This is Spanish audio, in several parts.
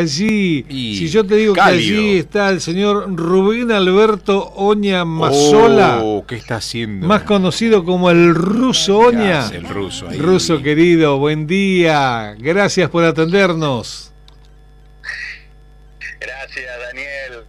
Allí, si yo te digo que allí está el señor Rubén Alberto Oña Mazola, Oh, ¿qué está haciendo? más conocido como el ruso ¿Qué Oña. el ruso ahí? Ruso querido, buen día. Gracias por atendernos. Gracias, Daniel.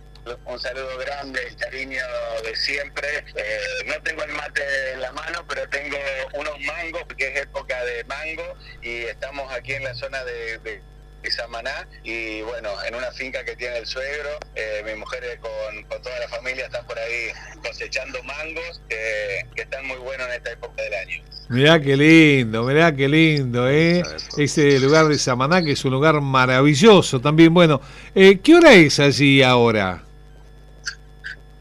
Un saludo grande, el cariño de siempre. Eh, no tengo el mate en la mano, pero tengo unos mangos, porque es época de mango, y estamos aquí en la zona de, de- de Samaná, y bueno, en una finca que tiene el suegro. Eh, mi mujer con, con toda la familia está por ahí cosechando mangos, que, que están muy buenos en esta época del año. Mirá qué lindo, mirá qué lindo, ¿eh? Ese lugar de Samaná, que es un lugar maravilloso también. Bueno, eh, ¿qué hora es allí ahora?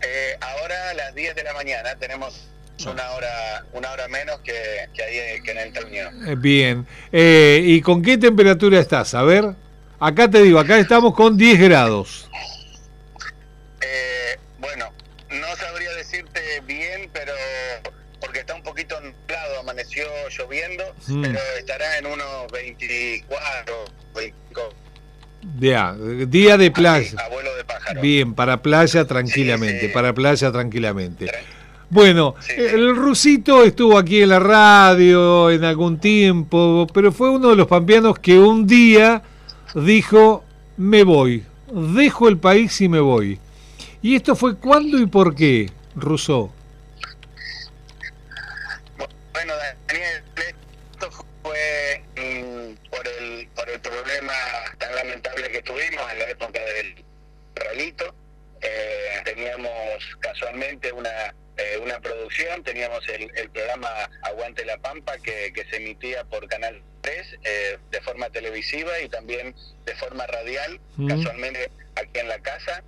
Eh, ahora a las 10 de la mañana tenemos una hora una hora menos que, que ahí que en el torneo. Eh, Bien. Eh, ¿Y con qué temperatura estás? A ver. Acá te digo, acá estamos con 10 grados. Eh, bueno, no sabría decirte bien, pero porque está un poquito nublado, amaneció lloviendo, Mm. pero estará en unos 24, 25. Ya, día de así, playa. abuelo de pájaro. Bien, para playa tranquilamente, Sí, sí. para playa tranquilamente. Tran- Bueno, Sí. el rusito estuvo aquí en la radio en algún tiempo, pero fue uno de los pampeanos que un día dijo, me voy, dejo el país y me voy. ¿Y esto fue cuándo y por qué, Russo? Bueno, Daniel, esto fue mm, por el por el problema tan lamentable que tuvimos en la época del realito. Eh, teníamos casualmente una eh, una producción, teníamos el, el programa Aguante la Pampa que, que se emitía por Canal 3 eh, de forma televisiva y también de forma radial, Mm. casualmente aquí en la casa,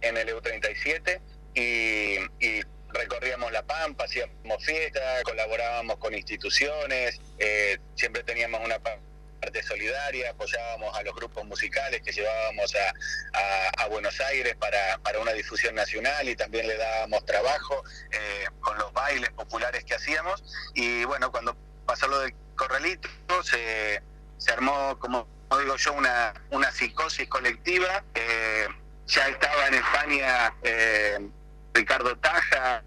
en el EU37, y, y recorríamos la Pampa, hacíamos fiestas, colaborábamos con instituciones, eh, siempre teníamos una parte solidaria, apoyábamos a los grupos musicales que llevábamos a, Buenos Aires para, para una difusión nacional y también le dábamos trabajo eh, con los bailes populares que hacíamos. Y bueno, cuando pasó lo del corralito, se, se armó, como digo yo, una, una psicosis colectiva. eh, ya estaba en España eh, Ricardo Taja,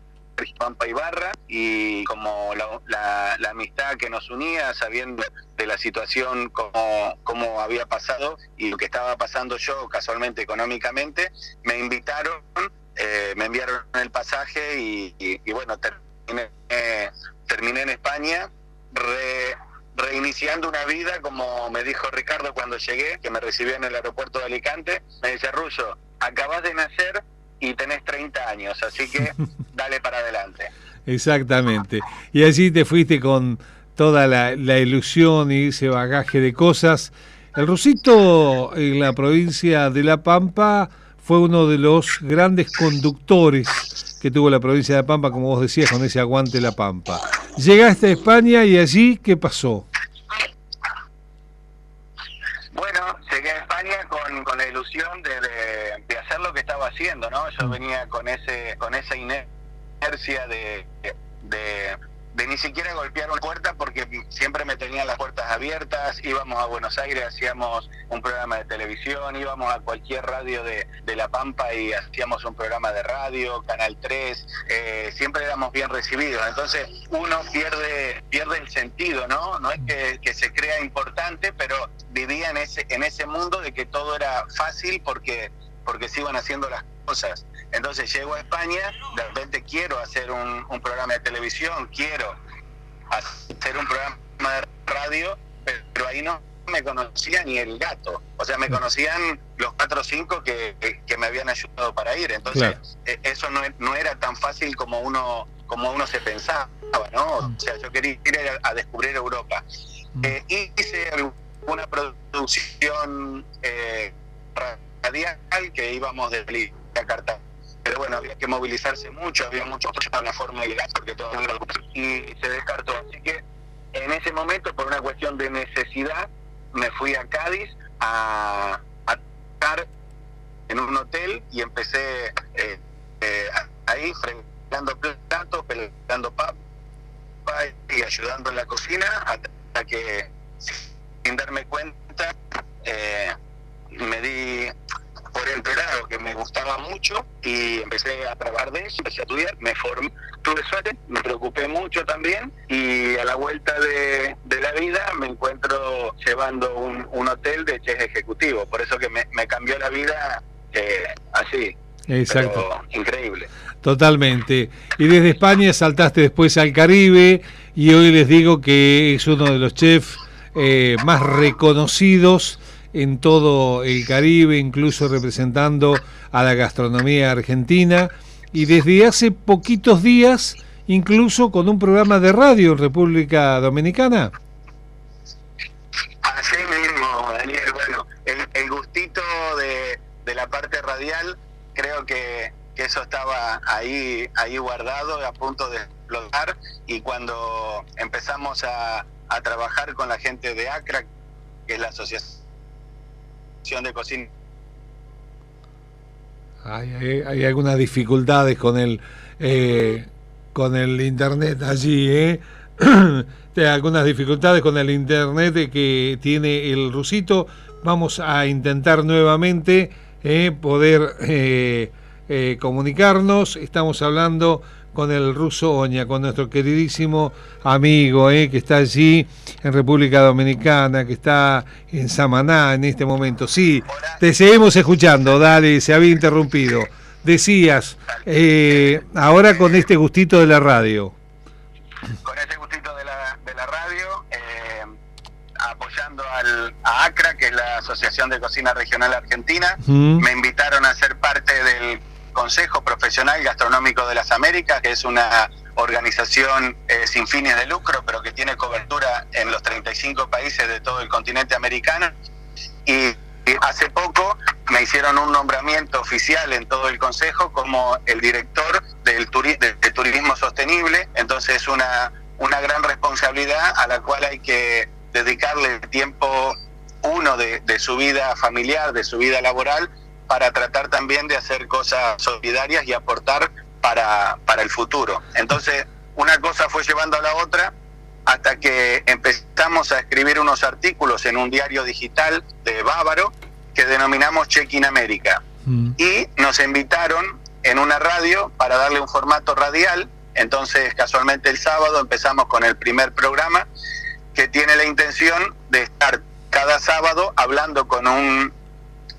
Pampa Ibarra, y como la, la- la amistad que nos unía, sabiendo de la situación como, como había pasado y lo que estaba pasando yo casualmente económicamente, me invitaron, eh, me enviaron el pasaje y, bueno, terminé, terminé en España, re- reiniciando una vida, como me dijo Ricardo cuando llegué, que me recibió en el aeropuerto de Alicante, me dice, Russo, acabas de nacer y tenés 30 años, así que dale para adelante. Exactamente. Y allí te fuiste con toda la, la ilusión y ese bagaje de cosas. El Rusito en la provincia de La Pampa fue uno de los grandes conductores que tuvo la provincia de La Pampa, como vos decías, con ese aguante La Pampa. Llegaste a España y allí, ¿qué pasó? Bueno, llegué a España con, con la ilusión de, de- de hacer lo que estaba haciendo, ¿no? Yo venía con ese con esa inercia de, de, de ni siquiera golpear una puerta porque siempre me tenían las puertas abiertas, íbamos a Buenos Aires, hacíamos un programa de televisión, íbamos a cualquier radio de, de La Pampa y hacíamos un programa de radio, Canal 3, eh, siempre éramos bien recibidos, entonces uno pierde pierde el sentido, ¿no? No es que, que se crea importante, pero vivía en ese en ese mundo de que todo era fácil porque porque se iban haciendo las cosas. Entonces llego a España, de repente quiero hacer un, un programa de televisión, quiero hacer un programa de radio, pero ahí no me conocía ni el gato. O sea, me conocían los cuatro o cinco que, que- que me habían ayudado para ir. Entonces, Claro. eh, eso no, no era tan fácil como uno como uno se pensaba, ¿no? O sea, yo quería ir a, a descubrir Europa. Eh, hice una producción eh, radial que íbamos de Bali a Cartagena. Pero bueno, había que movilizarse mucho, había mucho en la forma ilegal porque todo y se descartó. Así que en ese momento, por una cuestión de necesidad, me fui a Cádiz a, a estar en un hotel y empecé eh, eh, ahí fregando platos, pelando papas y ayudando en la cocina hasta que empecé a trabajar de eso, empecé a estudiar, me formé, tuve suerte, me preocupé mucho también y a la vuelta de, la vida me encuentro llevando un, hotel de chef ejecutivo, por eso que me, cambió la vida eh, así. Exacto. increíble. Totalmente. Y desde España saltaste después al Caribe y hoy les digo que es uno de los chefs eh, más reconocidos en todo el Caribe, incluso representando a la gastronomía argentina y desde hace poquitos días incluso con un programa de radio en República Dominicana. Así mismo, Daniel. Bueno, el, gustito de, la parte radial, creo que, eso estaba ahí, ahí guardado, a punto de explotar. Y cuando empezamos a, a trabajar con la gente de ACRA, que es la asociación de cocina. Hay, hay, algunas dificultades con el eh, con el internet allí, ¿eh? algunas dificultades con el internet que tiene el rusito. Vamos a intentar nuevamente eh, poder comunicarnos. Estamos hablando con el ruso Oña, con nuestro queridísimo amigo eh, que está allí en República Dominicana, que está en Samaná en este momento. Sí, te seguimos escuchando, dale, se había interrumpido. Decías, eh, ahora con este gustito de la radio. Con este gustito de la, de la radio, eh, apoyando al, a ACRA, que es la Asociación de Cocina Regional Argentina, me invitaron a ser parte del Consejo Profesional Gastronómico de las Américas, que es una organización eh, sin fines de lucro, pero que tiene cobertura en los 35 países de todo el continente americano. Y hace poco me hicieron un nombramiento oficial en todo el Consejo como el director del de, turismo sostenible. Entonces es una, una gran responsabilidad a la cual hay que dedicarle tiempo, uno, de su vida familiar, de su vida laboral, para tratar también de hacer cosas solidarias y aportar para, para el futuro. Entonces, una cosa fue llevando a la otra hasta que empezamos a escribir unos artículos en un diario digital de Bávaro que denominamos Check-in América. Mm. Y nos invitaron en una radio para darle un formato radial. Entonces, casualmente el sábado empezamos con el primer programa que tiene la intención de estar cada sábado hablando con un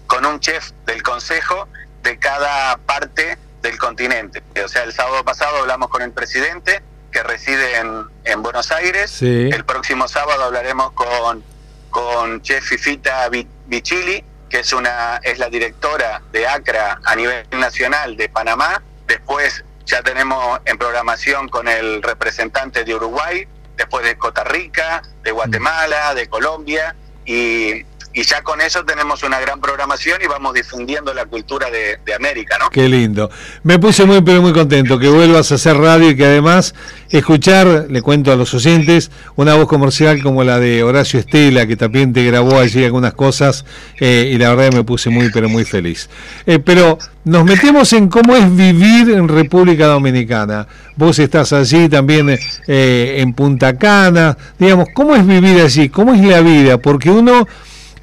con un chef del consejo de cada parte del continente. O sea, el sábado pasado hablamos con el presidente que reside en, en Buenos Aires. El próximo sábado hablaremos con, con chef Fifita Bichili, que es, una, es la directora de ACRA a nivel nacional de Panamá. Después ya tenemos en programación con el representante de Uruguay, después de Costa Rica, de Guatemala, de Colombia. Y y ya con eso tenemos una gran programación y vamos difundiendo la cultura de, América, ¿no? Qué lindo. Me puse muy, pero muy contento que vuelvas a hacer radio y que además escuchar, le cuento a los oyentes, una voz comercial como la de Horacio Estela, que también te grabó allí algunas cosas eh, y la verdad me puse muy, pero muy feliz. Eh, pero nos metemos en cómo es vivir en República Dominicana. Vos estás allí también eh, en Punta Cana, digamos, ¿cómo es vivir allí? ¿Cómo es la vida? Porque uno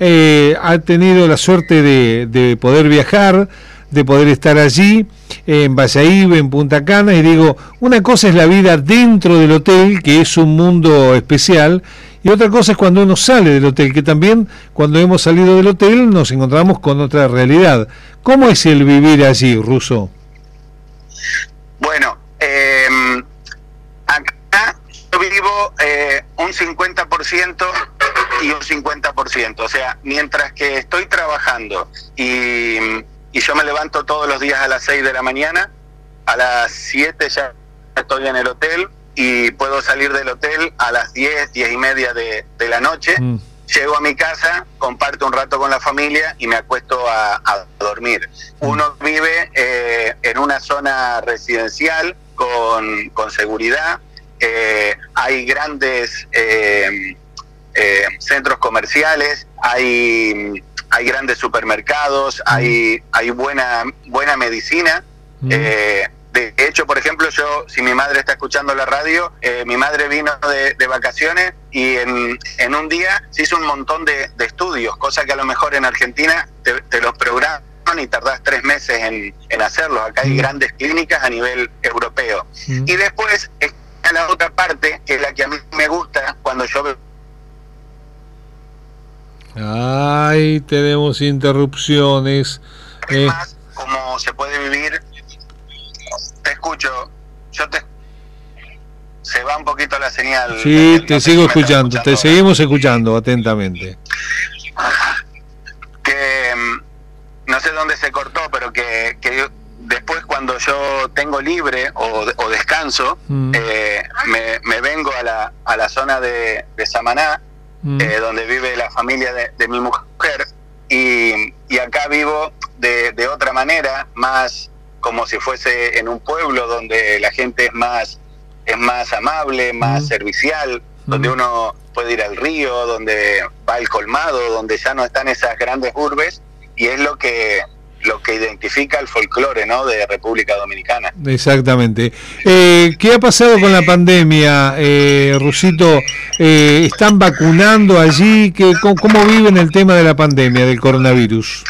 eh, ha tenido la suerte de, poder viajar, de poder estar allí, en Valladolid, en Punta Cana, y digo, una cosa es la vida dentro del hotel, que es un mundo especial, y otra cosa es cuando uno sale del hotel, que también cuando hemos salido del hotel nos encontramos con otra realidad. ¿Cómo es el vivir allí, Ruso? Bueno, eh, yo vivo eh, un 50% y un 50%. O sea, mientras que estoy trabajando y, y yo me levanto todos los días a las 6 de la mañana, a las 7 ya estoy en el hotel y puedo salir del hotel a las 10, 10 y media de, la noche. Mm. Llego a mi casa, comparto un rato con la familia y me acuesto a, dormir. Mm. Uno vive eh, en una zona residencial con, con seguridad, eh, hay grandes eh, eh, centros comerciales, hay, hay grandes supermercados, hay, hay buena, buena medicina. de hecho, por ejemplo, yo, si mi madre está escuchando la radio, mi madre vino de, vacaciones y en, en, un día se hizo un montón de, estudios, cosa que a lo mejor en Argentina te, te los programan y tardás tres meses en, en hacerlos. Acá hay grandes clínicas a nivel europeo. Y después está la otra parte, que es la que a mí me gusta cuando yo veo... Ay, tenemos interrupciones. Eh. como se puede vivir. Te escucho, yo te se va un poquito la señal. Sí, te sigo escuchando, te seguimos escuchando atentamente. Que mm, no sé dónde se cortó, pero que, que después cuando yo tengo libre o, descanso, mm. eh, me, vengo a la, a la zona de, Samaná, mm. eh, donde vive la familia de, mi mujer, y, acá vivo de, otra manera, más como si fuese en un pueblo donde la gente es más, es más amable, más mm. servicial, donde uno puede ir al río, donde va al colmado, donde ya no están esas grandes urbes, y es lo que lo que identifica el folclore ¿no? de República Dominicana. Exactamente. Eh, ¿Qué ha pasado con la pandemia, eh, Rusito? Eh, ¿Están vacunando allí? ¿Qué, cómo, viven el tema de la pandemia, del coronavirus?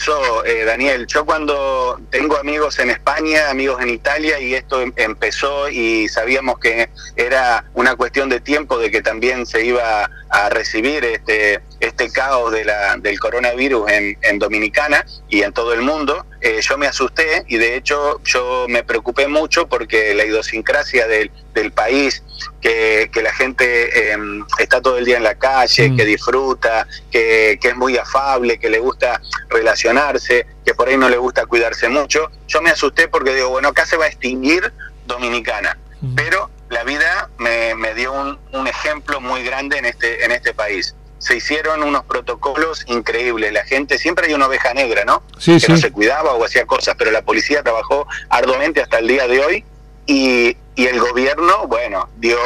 Empezó, Daniel. Yo cuando tengo amigos en España, amigos en Italia, y esto em, empezó y sabíamos que era una cuestión de tiempo de que también se iba a recibir este, este caos de la, del coronavirus en, en Dominicana y en todo el mundo, eh, yo me asusté y de hecho yo me preocupé mucho porque la idiosincrasia del, del país, que, que la gente em, está todo el día en la calle, mm. que disfruta, que, que es muy afable, que le gusta relacionarse, que por ahí no le gusta cuidarse mucho, yo me asusté porque digo, bueno, acá se va a extinguir Dominicana, mm. pero la vida me, me dio un, un, ejemplo muy grande en este, en este país. Se hicieron unos protocolos increíbles. La gente, siempre hay una oveja negra, ¿no? que no se cuidaba o hacía cosas, pero la policía trabajó arduamente hasta el día de hoy y, y el gobierno, bueno, dio,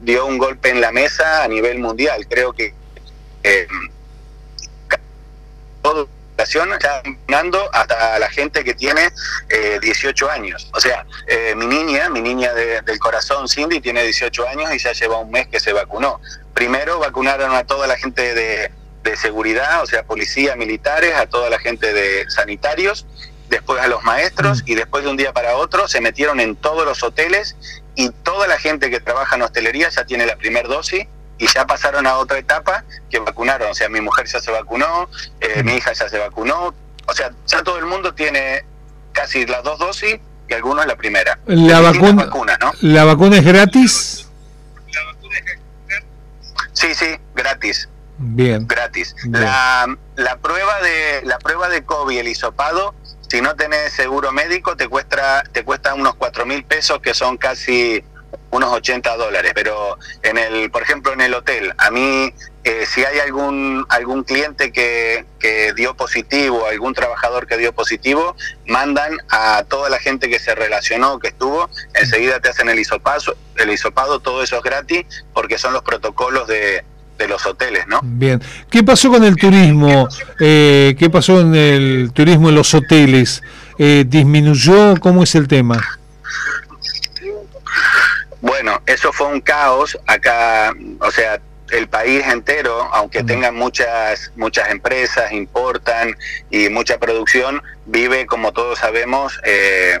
dio un golpe en la mesa a nivel mundial. Creo que eh, todo está ganando hasta la gente que tiene eh, 18 años. O sea, eh, mi niña, mi niña del corazón, Cindy, tiene 18 años y ya lleva un mes que se vacunó. Primero vacunaron a toda la gente de, de seguridad, o sea, policía, militares, a toda la gente de sanitarios, después a los maestros y después de un día para otro se metieron en todos los hoteles y toda la gente que trabaja en hostelería ya tiene la primera dosis y ya pasaron a otra etapa que vacunaron. O sea, mi mujer ya se vacunó, eh, mi hija ya se vacunó. O sea, ya todo el mundo tiene casi las dos dosis y algunos la primera. La vacuna, ¿no? ¿La vacuna es gratis? Sí, sí, gratis. Bien. Gratis. La, la, prueba de la prueba de COVID, el hisopado, si no tenés seguro médico, te cuesta, te cuesta unos cuatro mil pesos, que son casi unos 80 dólares, pero en el, por ejemplo, en el hotel, a mí, eh, si hay algún, algún cliente que, que dio positivo, algún trabajador que dio positivo, mandan a toda la gente que se relacionó, que estuvo, enseguida te hacen el hisopado, el hisopado, todo eso es gratis, porque son los protocolos de, de los hoteles, ¿no? Bien. ¿Qué pasó con el turismo? Eh, ¿Qué pasó en el turismo en los hoteles? Eh, ¿Disminuyó? ¿Cómo es el tema? Bueno, eso fue un caos acá, o sea, el país entero, aunque tenga muchas muchas empresas, importan y mucha producción, vive, como todos sabemos, eh,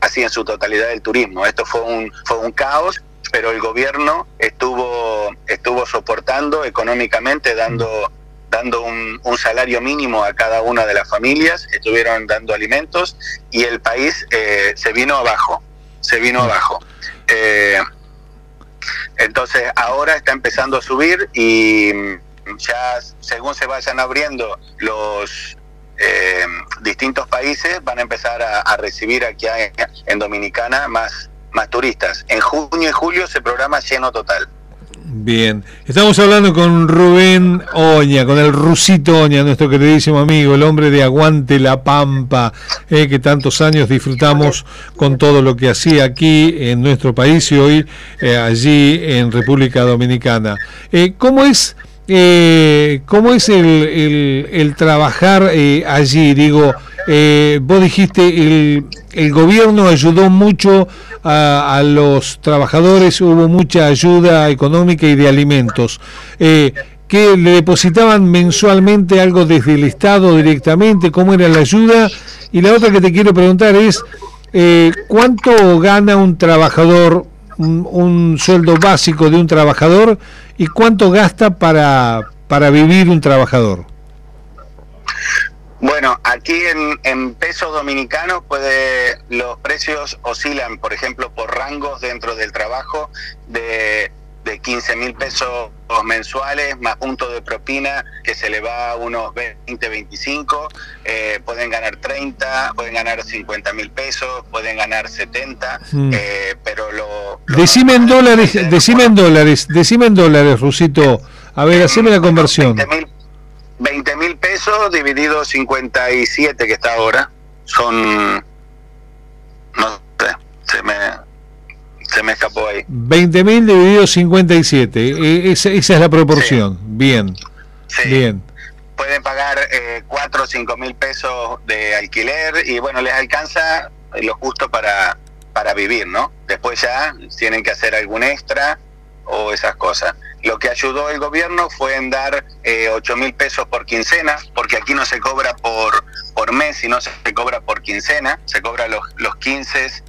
casi en su totalidad del turismo. Esto fue un fue un caos, pero el gobierno estuvo estuvo soportando económicamente, dando dando un, salario mínimo a cada una de las familias, estuvieron dando alimentos y el país eh, se vino abajo, se vino abajo. Eh, entonces ahora está empezando a subir y ya según se vayan abriendo los eh, distintos países van a empezar a, recibir aquí en Dominicana más, más turistas. En junio y julio se programa lleno total. Bien, estamos hablando con Rubén Oña, con el Rusito Oña, nuestro queridísimo amigo, el hombre de Aguante la Pampa, eh, que tantos años disfrutamos con todo lo que hacía aquí en nuestro país y hoy eh, allí en República Dominicana. Eh, ¿Cómo es, cómo es el, el trabajar allí? Digo, vos dijiste, el, el gobierno ayudó mucho a, los trabajadores, hubo mucha ayuda económica y de alimentos. Eh, que le depositaban mensualmente algo desde el Estado directamente, cómo era la ayuda. Y la otra que te quiero preguntar es, eh, ¿cuánto gana un trabajador, un, sueldo básico de un trabajador y cuánto gasta para, para vivir un trabajador? Bueno, aquí en, en pesos dominicanos puede, los precios oscilan, por ejemplo, por rangos dentro del trabajo de, de 15 mil pesos mensuales más punto de propina que se le va a unos 20, 25, eh, pueden ganar 30, pueden ganar 50 mil pesos, pueden ganar 70, mm. eh, pero lo... decime en dólares, decime en dólares, decime en dólares, Rusito. A ver, haceme la conversión. 20 mil pesos dividido 57 que está ahora son no sé se me se me escapó ahí. 20 mil dividido 57 e, esa, esa es la proporción. Bien. Bien. Pueden pagar eh, 4 o 5 mil pesos de alquiler y bueno les alcanza lo justo para para vivir no después ya tienen que hacer algún extra o esas cosas. Lo que ayudó el gobierno fue en dar eh, 8 mil pesos por quincena, porque aquí no se cobra por, por mes, sino se cobra por quincena, se cobra los, los 15,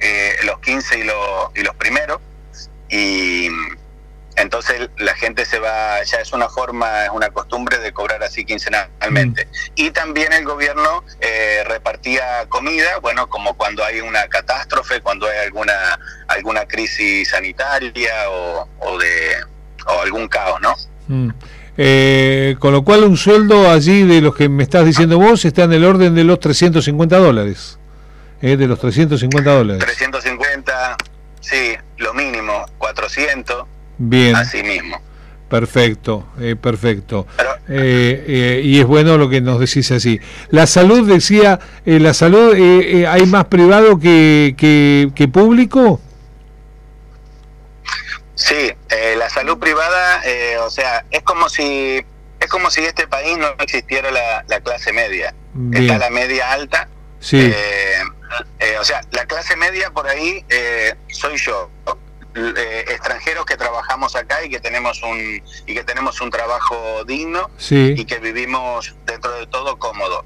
eh, los 15 y, y los primeros. Y entonces la gente se va, ya es una forma, es una costumbre de cobrar así quincenalmente. Mm. Y también el gobierno eh, repartía comida, bueno, como cuando hay una catástrofe, cuando hay alguna, alguna crisis sanitaria o, o de o algún caos, ¿no? Mm. Eh, con lo cual un sueldo allí de los que me estás diciendo vos está en el orden de los 350 dólares. Eh, de los 350 dólares. 350, sí, lo mínimo, 400. Bien. Así mismo. Perfecto, eh, perfecto. y es bueno lo que nos decís así. La salud, decía, la salud, ¿hay más privado que, que, que público? Sí, eh, la salud privada, eh, o sea, es como si es como si este país no existiera la, clase media. Está la media alta. Sí. Eh, o sea, la clase media por ahí soy yo. extranjeros que trabajamos acá y que tenemos un y que tenemos un trabajo digno y que vivimos dentro de todo cómodo.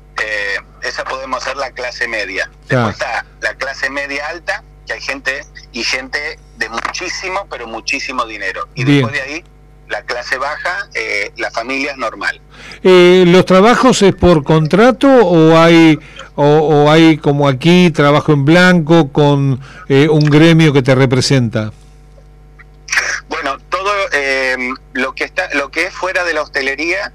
esa podemos ser la clase media. Después está la clase media alta que hay gente y gente de muchísimo, pero muchísimo dinero. Y después de ahí, la clase baja, eh, la familia es normal. Eh, ¿Los trabajos es por contrato o hay, o, hay como aquí trabajo en blanco con eh, un gremio que te representa? Bueno, todo lo que está, lo que es fuera de la hostelería,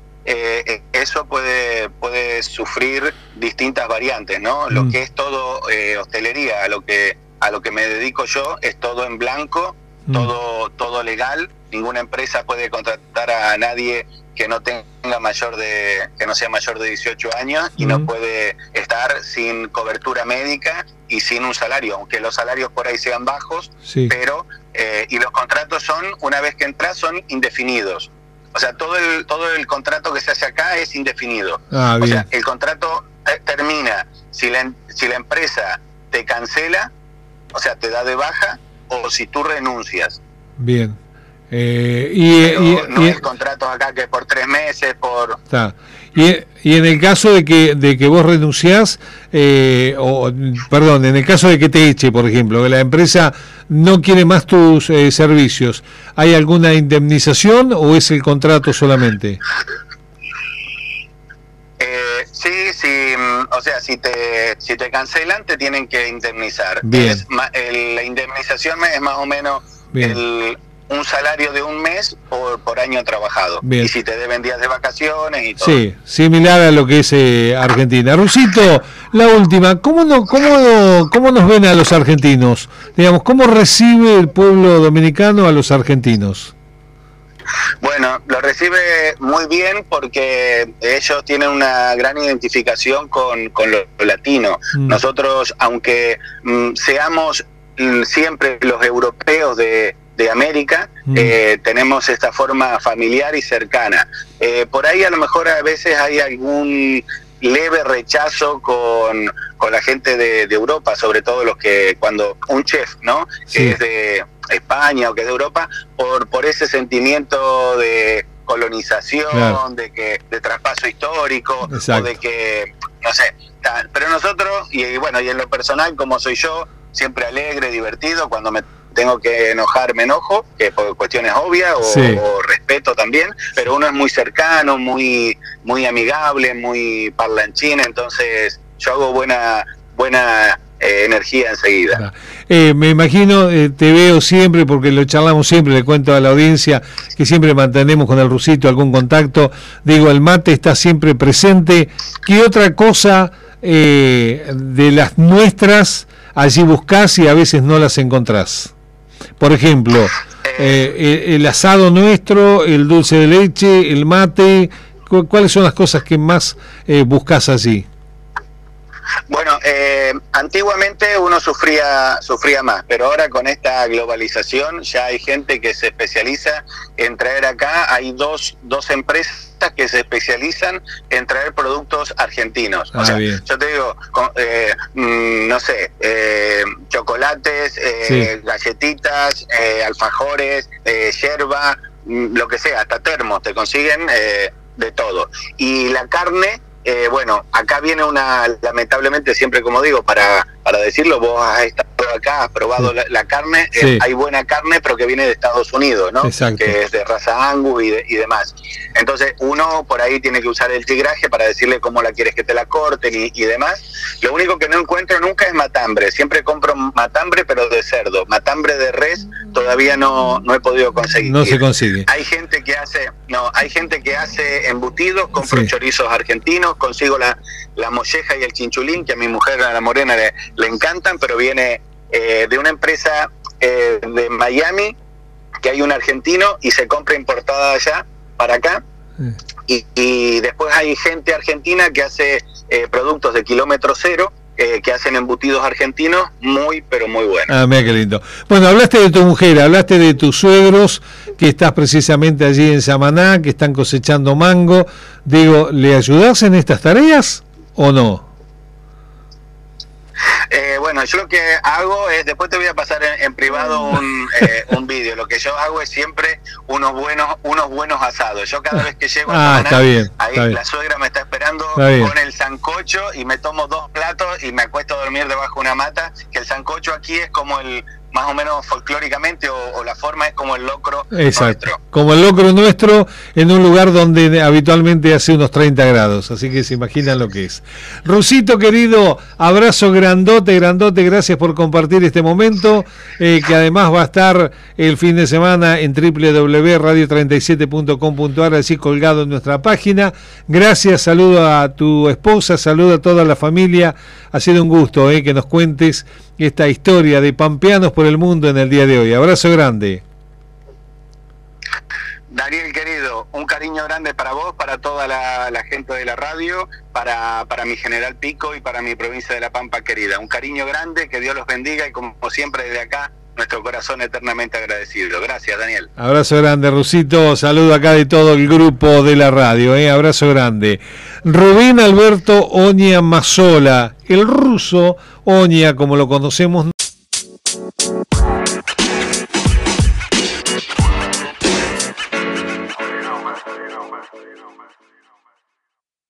eso puede puede sufrir distintas variantes, ¿no? Lo mm. que es todo hostelería, a lo que a lo que me dedico yo es todo en blanco, mm. todo, todo legal. Ninguna empresa puede contratar a nadie que no tenga mayor de que no sea mayor de 18 años y no mm. puede estar sin cobertura médica y sin un salario, aunque los salarios por ahí sean bajos, pero eh, y los contratos son una vez que entras son indefinidos. O sea, todo el todo el contrato que se hace acá es indefinido. Ah, o sea, el contrato termina si la si la empresa te cancela, o sea, te da de baja o si tú renuncias. Bien. Eh, y, no hay contratos acá que por tres meses, por... Está. Y, y, en el caso de que, de que vos renunciás, eh, o perdón, en el caso de que te eche, por ejemplo, que la empresa no quiere más tus eh, servicios, ¿hay alguna indemnización o es el contrato solamente? Sí, sí, mm, o sea, si te, si te cancelan, te tienen que indemnizar. Bien. la indemnización es más o menos un salario de un mes por, por año trabajado. Bien. Y si te deben días de vacaciones y todo. Sí, similar a lo que es eh, Argentina. Rusito, la última, ¿cómo, no, cómo, ¿cómo nos ven a los argentinos? Digamos, ¿cómo recibe el pueblo dominicano a los argentinos? Bueno, lo recibe muy bien porque ellos tienen una gran identificación con, con lo latino. Mm. Nosotros, aunque mm, seamos mm, siempre los europeos de, de América, eh, tenemos esta forma familiar y cercana. Eh, por ahí a lo mejor a veces hay algún leve rechazo con, con la gente de, Europa, sobre todo los que cuando un chef, ¿no? Que es de España o que es de Europa, por, por ese sentimiento de colonización, de que de traspaso histórico, o de que, no sé, pero nosotros, y, bueno, y en lo personal, como soy yo, siempre alegre, divertido, cuando me tengo que enojar, me enojo, que por cuestiones obvias o, respeto también, pero uno es muy cercano, muy, muy amigable, muy parlanchín, entonces yo hago buena, buena eh, energía enseguida. Eh, me imagino, eh, te veo siempre, porque lo charlamos siempre, le cuento a la audiencia que siempre mantenemos con el rusito algún contacto. Digo, el mate está siempre presente. ¿Qué otra cosa de las nuestras allí buscas y a veces no las encontrás? Por ejemplo, el asado nuestro, el dulce de leche, el mate, ¿cuáles son las cosas que más buscas allí? Bueno, eh, antiguamente uno sufría, sufría más, pero ahora con esta globalización ya hay gente que se especializa en traer acá, hay dos, dos empresas que se especializan en traer productos argentinos. o ah, sea, yo te digo, eh, mm, no sé, eh, chocolates, galletitas, alfajores, yerba, mm, lo que sea, hasta termos te consiguen de todo. Y la carne eh, bueno, acá viene una, lamentablemente, siempre como digo, para, para decirlo, vos has estado acá, has probado la, carne, eh, hay buena carne, pero que viene de Estados Unidos, ¿no? Que es de raza Angus y, y, demás. Entonces, uno por ahí tiene que usar el tigraje para decirle cómo la quieres que te la corten y, y demás. Lo único que no encuentro nunca es matambre, siempre compro matambre, pero de cerdo. Matambre de res todavía no, no he podido conseguir. No se consigue. Hay gente que hace, no, hay gente que hace embutidos, compro chorizos argentinos, consigo la, la molleja y el chinchulín, que a mi mujer, a la morena, le, le encantan, pero viene eh, de una empresa eh, de Miami, que hay un argentino y se compra importada allá para acá. Y, después hay gente argentina que hace eh, productos de kilómetro cero, que hacen embutidos argentinos muy, pero muy buenos. Ah, mira qué lindo. Bueno, hablaste de tu mujer, hablaste de tus suegros, que estás precisamente allí en Samaná, que están cosechando mango. Digo, ¿le ayudas en estas tareas o no? Eh, bueno, yo lo que hago es, después te voy a pasar en, privado un, eh, un vídeo. Lo que yo hago es siempre unos buenos, unos buenos asados. Yo cada vez que llego a ah, está bien, ahí la suegra me está esperando con el sancocho y me tomo dos platos y me acuesto a dormir debajo de una mata. Que el sancocho aquí es como el más o menos folclóricamente o, la forma es como el locro Exacto. Como el locro nuestro en un lugar donde habitualmente hace unos 30 grados, así que se imaginan lo que es. Rusito querido, abrazo grandote, grandote, gracias por compartir este momento, eh, que además va a estar el fin de semana en www.radio37.com.ar, así colgado en nuestra página. Gracias, saludo a tu esposa, saludo a toda la familia, ha sido un gusto eh, que nos cuentes esta historia de pampeanos por el mundo en el día de hoy. Abrazo grande. Daniel querido, un cariño grande para vos, para toda la, gente de la radio, para, para mi general Pico y para mi provincia de La Pampa querida. Un cariño grande, que Dios los bendiga y como siempre desde acá, nuestro corazón eternamente agradecido. Gracias, Daniel. Abrazo grande, Rusito. Saludo acá de todo el grupo de la radio. ¿eh? Abrazo grande. Rubén Alberto Oña Mazola, el ruso Oña, como lo conocemos.